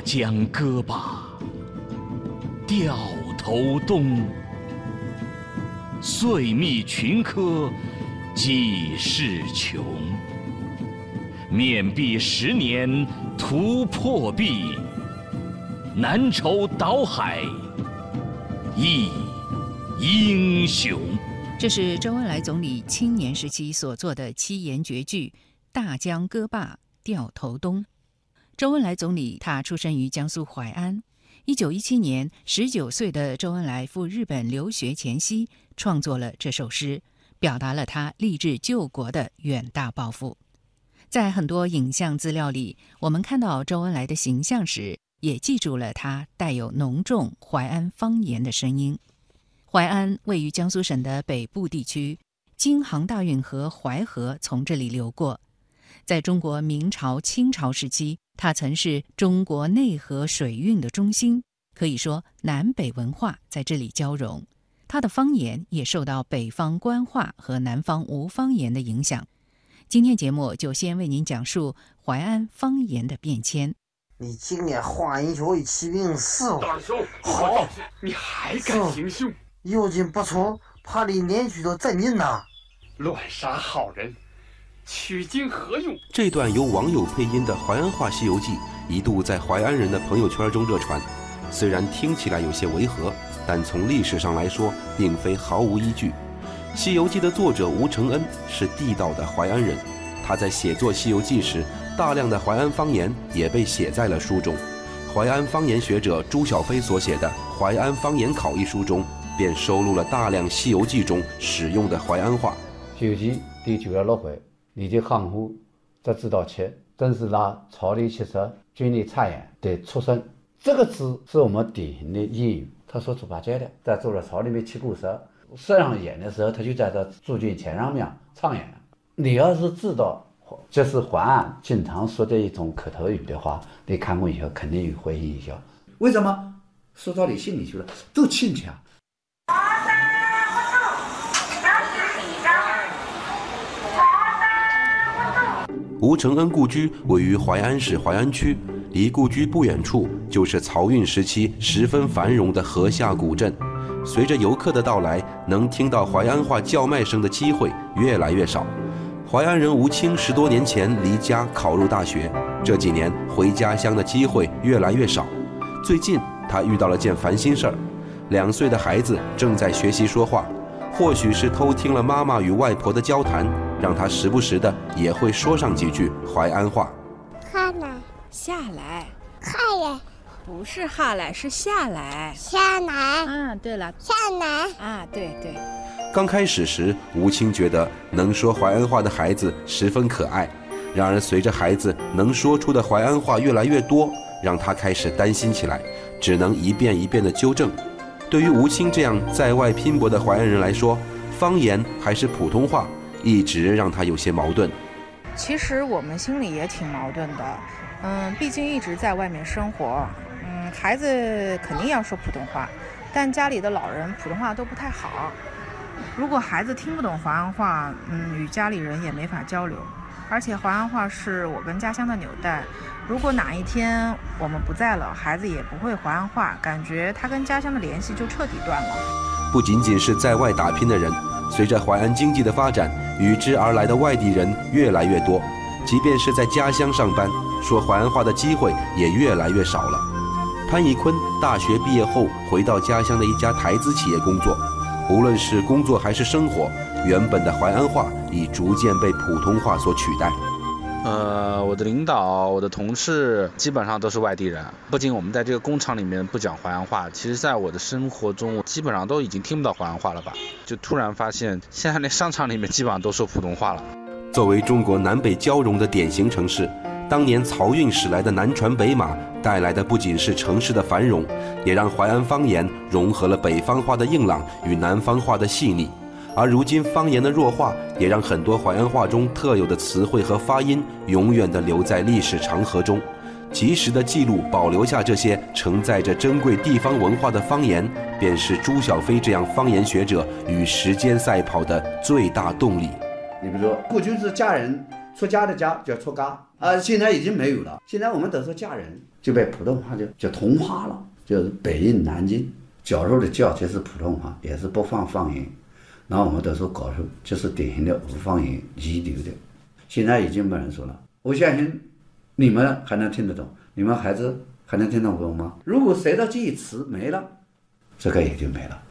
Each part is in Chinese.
大江歌罢掉头东，岁密群科几世穷。面壁十年图破壁，难酬岛海一英雄。这是周恩来总理青年时期所作的七言绝句《大江歌罢掉头东》。周恩来总理他出生于江苏淮安，一九一七年，十九岁的周恩来赴日本留学前夕，创作了这首诗，表达了他立志救国的远大抱负。在很多影像资料里，我们看到周恩来的形象时，也记住了他带有浓重淮安方言的声音。淮安位于江苏省的北部地区，京杭大运河淮河从这里流过。在中国明朝、清朝时期，它曾是中国内河水运的中心，可以说南北文化在这里交融。它的方言也受到北方官话和南方吴方言的影响。今天节目就先为您讲述淮安方言的变迁。你今年华阴学与骑兵四大兄，好，你还敢行凶？用劲不出，怕你连续都震惊呐。乱杀好人，取经何用？这段由网友配音的淮安话《西游记》一度在淮安人的朋友圈中热传。虽然听起来有些违和，但从历史上来说，并非毫无依据。《西游记》的作者吴承恩是地道的淮安人，他在写作《西游记》时，大量的淮安方言也被写在了书中。淮安方言学者朱小飞所写的《淮安方言考》一书中。便收录了大量《西游记》中使用的淮安话。《西游记》第九十六回，你的航虎则知道吃，正是那朝里吃食军里察言的出身。这个字是我们典型的谚语，他说猪八戒的在走了朝里面吃过蛇，射上演的时候，他就在这驻军前上面唱演。你要是知道这是淮安经常说的一种口头语的话，你看过以后肯定会心一笑。为什么？说到你心里去了，都亲切。吴承恩故居位于淮安市淮安区，离故居不远处就是漕运时期十分繁荣的河下古镇。随着游客的到来，能听到淮安话叫卖声的机会越来越少。淮安人吴清十多年前离家考入大学，这几年回家乡的机会越来越少。最近他遇到了件烦心事儿：两岁的孩子正在学习说话。或许是偷听了妈妈与外婆的交谈，让他时不时的也会说上几句淮安话。哈来，下来，下来，不是哈来，是下来，下来。嗯，对了，下来。啊，对对。刚开始时，吴清觉得能说淮安话的孩子十分可爱。然而，随着孩子能说出的淮安话越来越多，让他开始担心起来，只能一遍一遍的纠正。对于吴清这样在外拼搏的淮安人来说，方言还是普通话，一直让他有些矛盾。其实我们心里也挺矛盾的，嗯，毕竟一直在外面生活，嗯，孩子肯定要说普通话，但家里的老人普通话都不太好。如果孩子听不懂淮安话，嗯，与家里人也没法交流。而且淮安话是我跟家乡的纽带。如果哪一天我们不在了，孩子也不会淮安话，感觉他跟家乡的联系就彻底断了。不仅仅是在外打拼的人，随着淮安经济的发展，与之而来的外地人越来越多。即便是在家乡上班，说淮安话的机会也越来越少了。潘以坤大学毕业后回到家乡的一家台资企业工作，无论是工作还是生活，原本的淮安话已逐渐被普通话所取代。呃，我的领导、我的同事基本上都是外地人。不仅我们在这个工厂里面不讲淮安话，其实在我的生活中，我基本上都已经听不到淮安话了吧？就突然发现，现在连商场里面基本上都说普通话了。作为中国南北交融的典型城市，当年漕运驶来的南船北马带来的不仅是城市的繁荣，也让淮安方言融合了北方话的硬朗与南方话的细腻。而如今方言的弱化，也让很多淮安话中特有的词汇和发音永远地留在历史长河中。及时的记录、保留下这些承载着珍贵地方文化的方言，便是朱小飞这样方言学者与时间赛跑的最大动力。你比如说，过去是家人出家的家叫出家啊，现在已经没有了。现在我们都说嫁人，就被普通话就就同化了，就是北印南京，教授的教就是普通话，也是不放方言。那我们都说高手，就是典型的无方言遗留的。现在已经没人说了。我相信你们还能听得懂，你们孩子还能听得懂吗？如果谁的记忆词没了，这个也就没了。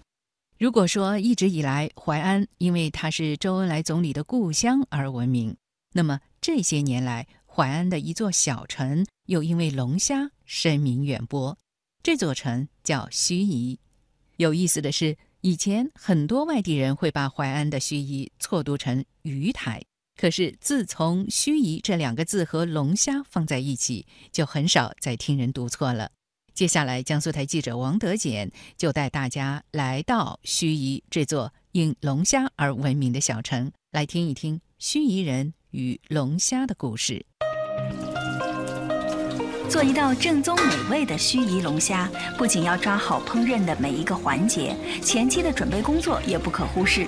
如果说一直以来淮安因为它是周恩来总理的故乡而闻名，那么这些年来淮安的一座小城又因为龙虾声名远播。这座城叫盱眙。有意思的是，以前很多外地人会把淮安的盱眙错读成鱼台，可是自从盱眙这两个字和龙虾放在一起，就很少再听人读错了。接下来，江苏台记者王德俭就带大家来到盱眙这座因龙虾而闻名的小城，来听一听盱眙人与龙虾的故事。做一道正宗美味的盱眙龙虾，不仅要抓好烹饪的每一个环节，前期的准备工作也不可忽视。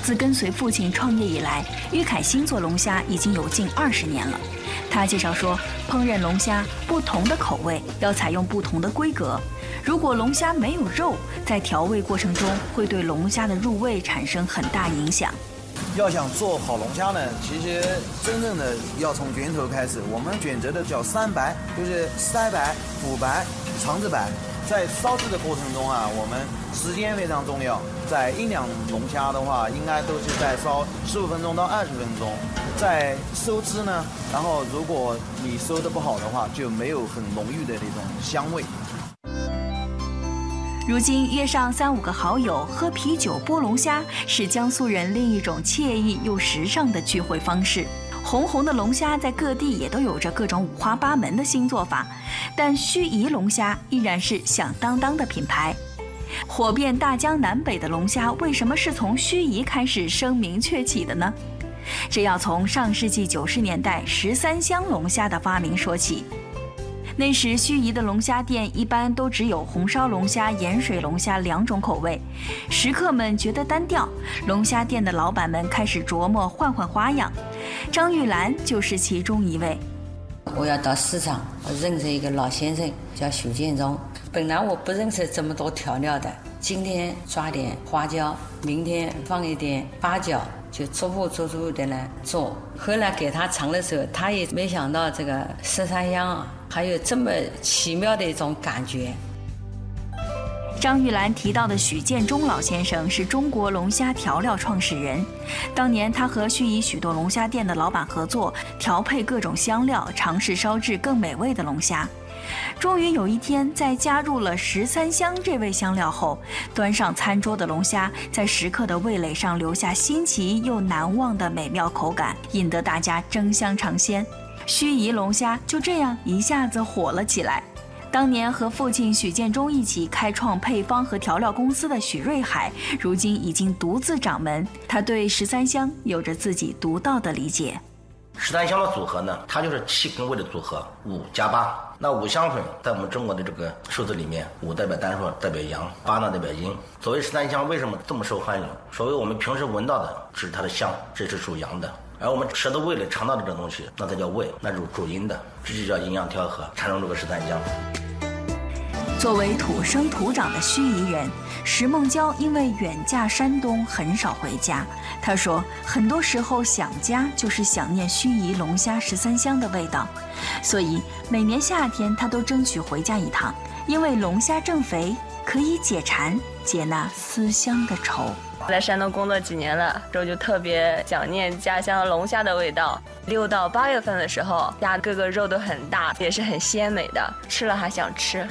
自跟随父亲创业以来，于凯新做龙虾已经有近二十年了。他介绍说，烹饪龙虾不同的口味要采用不同的规格。如果龙虾没有肉，在调味过程中会对龙虾的入味产生很大影响。要想做好龙虾呢，其实真正的要从源头开始。我们选择的叫三白，就是腮白、腹白、肠子白。在烧制的过程中啊，我们时间非常重要。在一两龙虾的话，应该都是在烧十五分钟到二十分钟。在收汁呢，然后如果你收的不好的话，就没有很浓郁的那种香味。如今约上三五个好友喝啤酒剥龙虾，是江苏人另一种惬意又时尚的聚会方式。红红的龙虾在各地也都有着各种五花八门的新做法，但盱眙龙虾依然是响当当的品牌。火遍大江南北的龙虾，为什么是从盱眙开始声名鹊起的呢？这要从上世纪九十年代十三香龙虾的发明说起。那时盱眙的龙虾店一般都只有红烧龙虾、盐水龙虾两种口味，食客们觉得单调，龙虾店的老板们开始琢磨换换花样。张玉兰就是其中一位。我要到市场，我认识一个老先生叫许建忠。本来我不认识这么多调料的，今天抓点花椒，明天放一点八角，就逐步逐步的来做。后来给他尝的时候，他也没想到这个十三香啊。还有这么奇妙的一种感觉。张玉兰提到的许建忠老先生是中国龙虾调料创始人，当年他和盱眙许多龙虾店的老板合作，调配各种香料，尝试烧制更美味的龙虾。终于有一天，在加入了十三香这味香料后，端上餐桌的龙虾在食客的味蕾上留下新奇又难忘的美妙口感，引得大家争相尝鲜。盱眙龙虾就这样一下子火了起来。当年和父亲许建忠一起开创配方和调料公司的许瑞海，如今已经独自掌门。他对十三香有着自己独到的理解。十三香的组合呢，它就是气跟味的组合，五加八。那五香粉在我们中国的这个数字里面，五代表单数，代表阳；八呢代表阴。所谓十三香为什么这么受欢迎？所谓我们平时闻到的是它的香，这是属阳的。而我们舌头味蕾尝到的这种东西，那才叫味，那是主阴的，这就叫阴阳调和，产生这个十三香。作为土生土长的盱眙人，石梦娇因为远嫁山东，很少回家。她说，很多时候想家就是想念盱眙龙虾十三香的味道，所以每年夏天她都争取回家一趟，因为龙虾正肥，可以解馋，解那思乡的愁。在山东工作几年了，之后就特别想念家乡龙虾的味道。六到八月份的时候，虾各个肉都很大，也是很鲜美的，吃了还想吃。